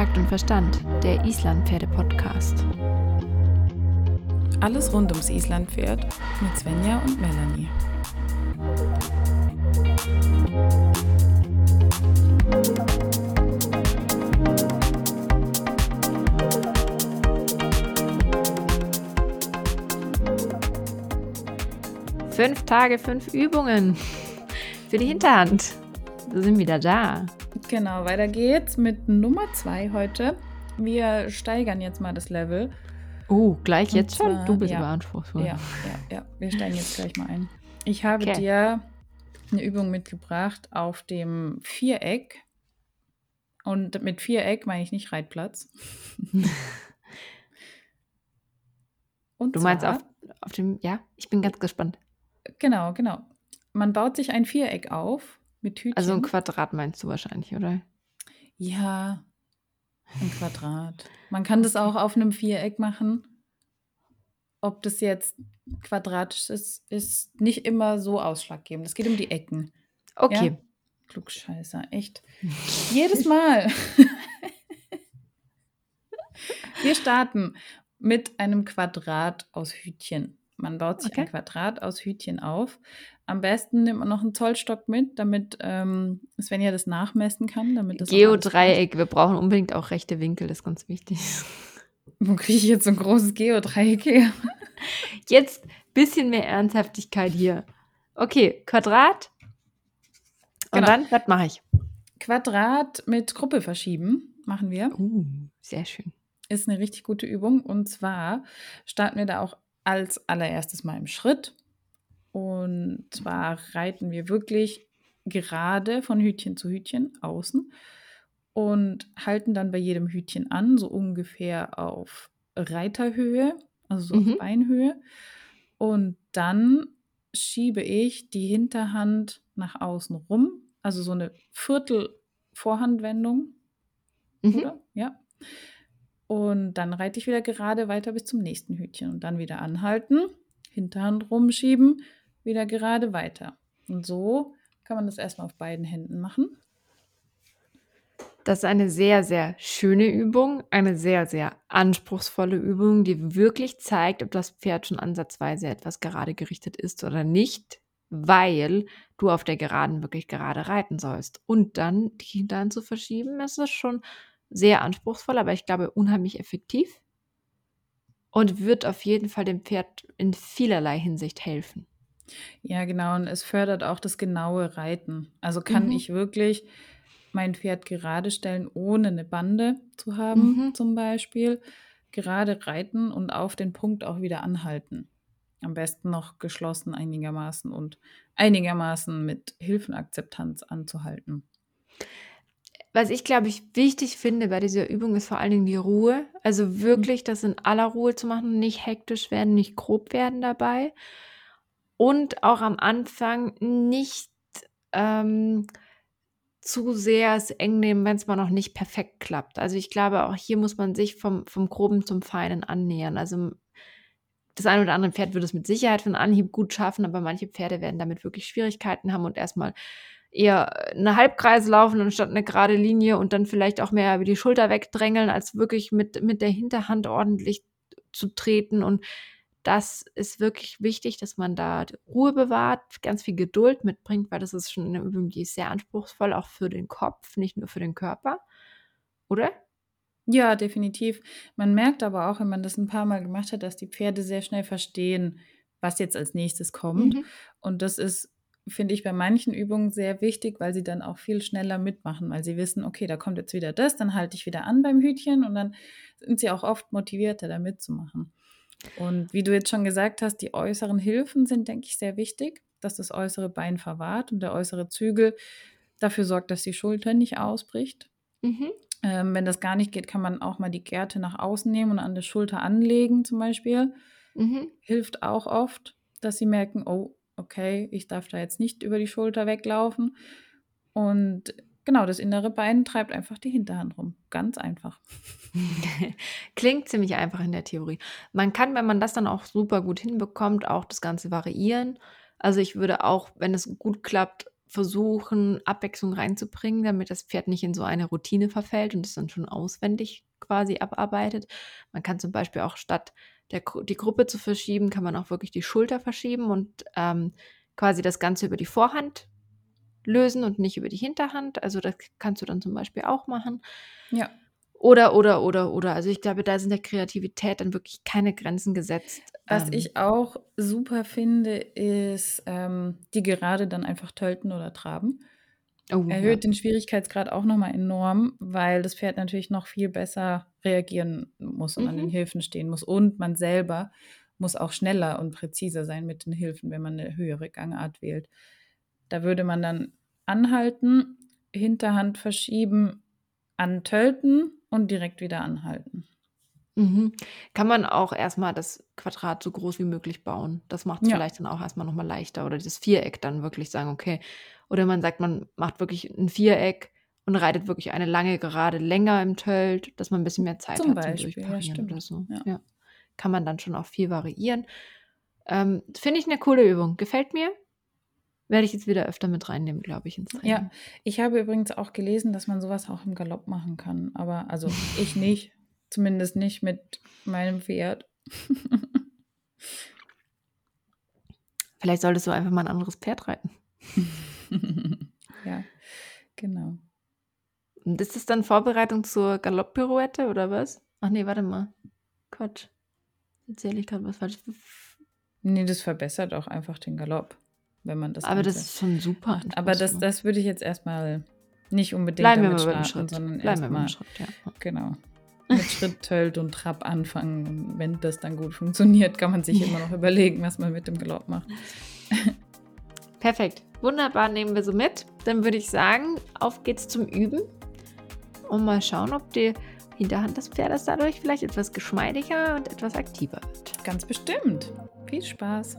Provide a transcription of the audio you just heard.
Takt und Verstand, der Islandpferde-Podcast. Alles rund ums Islandpferd mit Svenja und Melanie. Fünf Tage, fünf Übungen für die Hinterhand. Sind wieder da. Genau, weiter geht's mit Nummer zwei heute. Wir steigern jetzt mal das Level. Oh, gleich Und jetzt schon? zwar- Du bist ja. aber anspruchsvoll. Ja, ja, ja. Wir steigen jetzt gleich mal ein. Ich habe Okay. dir eine Übung mitgebracht auf dem Viereck. Und mit Viereck meine ich nicht Reitplatz. Und Du meinst zwar- auf, auf dem, ja, ich bin ganz gespannt. Genau, genau. Man baut sich ein Viereck auf mit Hütchen. Also ein Quadrat meinst du wahrscheinlich, oder? Ja, ein Quadrat. Man kann das auch auf einem Viereck machen. Ob das jetzt quadratisch ist, ist nicht immer so ausschlaggebend. Es geht um die Ecken. Okay. Klugscheißer, echt. Jedes Mal. Wir starten mit einem Quadrat aus Hütchen. Man baut sich ein Okay. Quadrat aus Hütchen auf. Am besten nimmt man noch einen Zollstock mit, damit ähm, Svenja das nachmessen kann. Damit das Geodreieck, wir brauchen unbedingt auch rechte Winkel, das ist ganz wichtig. Wo kriege ich jetzt so ein großes Geodreieck her? Jetzt bisschen mehr Ernsthaftigkeit hier. Okay, Quadrat. Und Genau. dann, was mache ich? Quadrat mit Gruppe verschieben machen wir. Uh, sehr schön. ist eine richtig gute Übung. Und zwar starten wir da auch als allererstes mal im Schritt. Und zwar reiten wir wirklich gerade von Hütchen zu Hütchen außen und halten dann bei jedem Hütchen an, so ungefähr auf Reiterhöhe, also so Mhm. auf Beinhöhe. Und dann schiebe ich die Hinterhand nach außen rum, also so eine Viertel-Vorhandwendung Mhm. oder? Ja. Und dann reite ich wieder gerade weiter bis zum nächsten Hütchen und dann wieder anhalten, Hinterhand rumschieben, wieder gerade weiter. Und so kann man das erstmal auf beiden Händen machen. Das ist eine sehr, sehr schöne Übung, eine sehr, sehr anspruchsvolle Übung, die wirklich zeigt, ob das Pferd schon ansatzweise etwas gerade gerichtet ist oder nicht, weil du auf der Geraden wirklich gerade reiten sollst. Und dann die Hintern zu verschieben, das ist schon sehr anspruchsvoll, aber ich glaube unheimlich effektiv und wird auf jeden Fall dem Pferd in vielerlei Hinsicht helfen. Ja, genau. Und es fördert auch das genaue Reiten. Also kann Mhm. ich wirklich mein Pferd gerade stellen, ohne eine Bande zu haben, Mhm. zum Beispiel. Gerade reiten und auf den Punkt auch wieder anhalten. Am besten noch geschlossen einigermaßen und einigermaßen mit Hilfenakzeptanz anzuhalten. Was ich, glaube ich, wichtig finde bei dieser Übung ist vor allen Dingen die Ruhe. Also wirklich das in aller Ruhe zu machen, nicht hektisch werden, nicht grob werden dabei. Und auch am Anfang nicht ähm, zu sehr es eng nehmen, wenn es mal noch nicht perfekt klappt. Also ich glaube, auch hier muss man sich vom, vom Groben zum Feinen annähern. Also das eine oder andere Pferd wird es mit Sicherheit einen Anhieb gut schaffen, aber manche Pferde werden damit wirklich Schwierigkeiten haben und erstmal eher eine Halbkreis laufen anstatt eine gerade Linie und dann vielleicht auch mehr über die Schulter wegdrängeln, als wirklich mit, mit der Hinterhand ordentlich zu treten. Und das ist wirklich wichtig, dass man da Ruhe bewahrt, ganz viel Geduld mitbringt, weil das ist schon eine Übung, die ist sehr anspruchsvoll, auch für den Kopf, nicht nur für den Körper. Oder? Ja, definitiv. Man merkt aber auch, wenn man das ein paar Mal gemacht hat, dass die Pferde sehr schnell verstehen, was jetzt als nächstes kommt. Mhm. Und das ist, finde ich, bei manchen Übungen sehr wichtig, weil sie dann auch viel schneller mitmachen, weil sie wissen, okay, da kommt jetzt wieder das, dann halte ich wieder an beim Hütchen und dann sind sie auch oft motivierter, da mitzumachen. Und wie du jetzt schon gesagt hast, die äußeren Hilfen sind, denke ich, sehr wichtig, dass das äußere Bein verwahrt und der äußere Zügel dafür sorgt, dass die Schulter nicht ausbricht. Mhm. Ähm, wenn das gar nicht geht, kann man auch mal die Gerte nach außen nehmen und an der Schulter anlegen zum Beispiel. Mhm. Hilft auch oft, dass sie merken, oh, okay, ich darf da jetzt nicht über die Schulter weglaufen. Und genau, das innere Bein treibt einfach die Hinterhand rum. Ganz einfach. Klingt ziemlich einfach in der Theorie. Man kann, wenn man das dann auch super gut hinbekommt, auch das Ganze variieren. Also ich würde auch, wenn es gut klappt, versuchen, Abwechslung reinzubringen, damit das Pferd nicht in so eine Routine verfällt und es dann schon auswendig quasi abarbeitet. Man kann zum Beispiel auch statt der, die Gruppe zu verschieben, kann man auch wirklich die Schulter verschieben und ähm, quasi das Ganze über die Vorhand lösen und nicht über die Hinterhand. Also das kannst du dann zum Beispiel auch machen. Ja. Oder, oder, oder, oder. Also ich glaube, da sind der Kreativität dann wirklich keine Grenzen gesetzt. Was ähm, ich auch super finde, ist ähm, die gerade dann einfach tölten oder traben. Oh, Erhöht ja. den Schwierigkeitsgrad auch nochmal enorm, weil das Pferd natürlich noch viel besser reagieren muss und mhm. an den mhm. Hilfen stehen muss. Und man selber muss auch schneller und präziser sein mit den Hilfen, wenn man eine höhere Gangart wählt. Da würde man dann anhalten, Hinterhand verschieben, antölten und direkt wieder anhalten. Mhm. Kann man auch erstmal das Quadrat so groß wie möglich bauen. Das macht es ja. vielleicht dann auch erstmal nochmal leichter. Oder das Viereck dann wirklich sagen, okay. Oder man sagt, man macht wirklich ein Viereck und reitet wirklich eine lange Gerade länger im Tölt, dass man ein bisschen mehr Zeit zum hat Beispiel, zum Durchparieren ja, oder so. Ja. ja. Kann man dann schon auch viel variieren. Ähm, Finde ich eine coole Übung. Gefällt mir. Werde ich jetzt wieder öfter mit reinnehmen, glaube ich, ins Training. Ja, ich habe übrigens auch gelesen, dass man sowas auch im Galopp machen kann. Aber also ich nicht. Zumindest nicht mit meinem Pferd. Vielleicht solltest du einfach mal ein anderes Pferd reiten. ja, genau. Und ist das dann Vorbereitung zur Galopppirouette oder was? Ach nee, warte mal. Quatsch. Erzähle ich gerade was falsch. Nee, das verbessert auch einfach den Galopp wenn man das. Aber das ist schon super. Aber das, das würde ich jetzt erstmal nicht unbedingt Bleiben damit starten, Schritt. sondern erstmal. Schritt, ja. Genau. Mit Schritt, Tölt und Trab anfangen. Und wenn das dann gut funktioniert, kann man sich immer noch überlegen, was man mit dem Galopp macht. Perfekt. Wunderbar, nehmen wir so mit. Dann würde ich sagen, auf geht's zum Üben. Und mal schauen, ob die Hinterhand des Pferdes dadurch vielleicht etwas geschmeidiger und etwas aktiver wird. Ganz bestimmt. Viel Spaß.